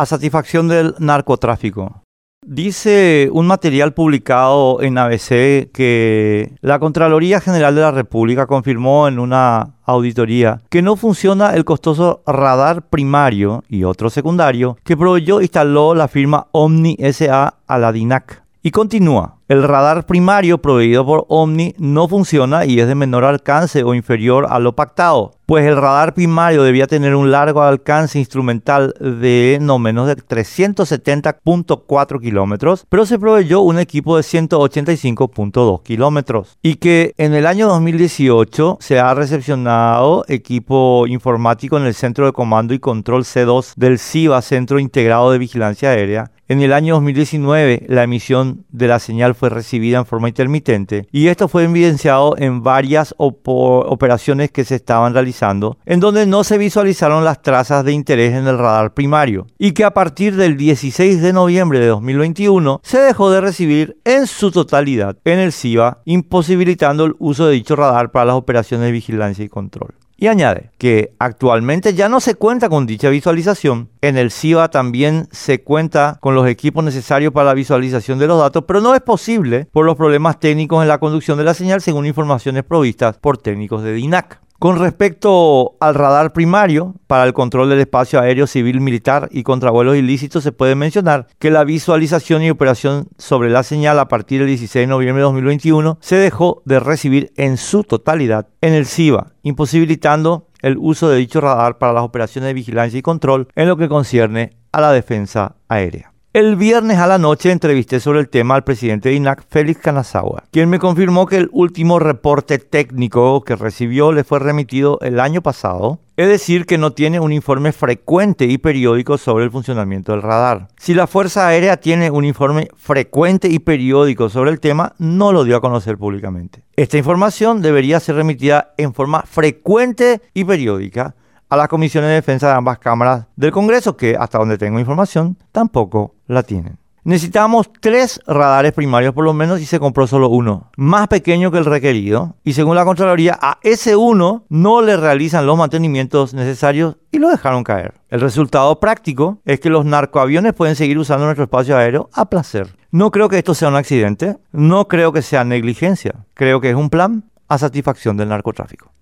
a satisfacción del narcotráfico. Dice un material publicado en ABC que la Contraloría General de la República confirmó en una auditoría que no funciona el costoso radar primario y otro secundario que proveyó instaló la firma Omni SA a la DINAC. Y continúa, el radar primario proveído por Omni no funciona y es de menor alcance o inferior a lo pactado, pues el radar primario debía tener un largo alcance instrumental de no menos de 370.4 kilómetros, pero se proveyó un equipo de 185.2 kilómetros. Y que en el año 2018 se ha recepcionado equipo informático en el Centro de Comando y Control C2 del CIVA, Centro Integrado de Vigilancia Aérea, en el año 2019, la emisión de la señal fue recibida en forma intermitente y esto fue evidenciado en varias operaciones que se estaban realizando, en donde no se visualizaron las trazas de interés en el radar primario y que a partir del 16 de noviembre de 2021 se dejó de recibir en su totalidad en el CIBA, imposibilitando el uso de dicho radar para las operaciones de vigilancia y control. Y añade que actualmente ya no se cuenta con dicha visualización. En el CIBA también se cuenta con los equipos necesarios para la visualización de los datos, pero no es posible por los problemas técnicos en la conducción de la señal según informaciones provistas por técnicos de DINAC. Con respecto al radar primario para el control del espacio aéreo civil militar y contravuelos ilícitos, se puede mencionar que la visualización y operación sobre la señal a partir del 16 de noviembre de 2021 se dejó de recibir en su totalidad en el CIBA, imposibilitando el uso de dicho radar para las operaciones de vigilancia y control en lo que concierne a la defensa aérea. El viernes a la noche entrevisté sobre el tema al presidente de INAC, Félix Kanazawa, quien me confirmó que el último reporte técnico que recibió le fue remitido el año pasado, es decir, que no tiene un informe frecuente y periódico sobre el funcionamiento del radar. Si la Fuerza Aérea tiene un informe frecuente y periódico sobre el tema, no lo dio a conocer públicamente. Esta información debería ser remitida en forma frecuente y periódica a las comisiones de defensa de ambas cámaras del Congreso, que hasta donde tengo información tampoco la tienen. Necesitábamos tres radares primarios por lo menos y se compró solo uno, más pequeño que el requerido. Y según la Contraloría, a ese uno no le realizan los mantenimientos necesarios y lo dejaron caer. El resultado práctico es que los narcoaviones pueden seguir usando nuestro espacio aéreo a placer. No creo que esto sea un accidente, no creo que sea negligencia, creo que es un plan a satisfacción del narcotráfico.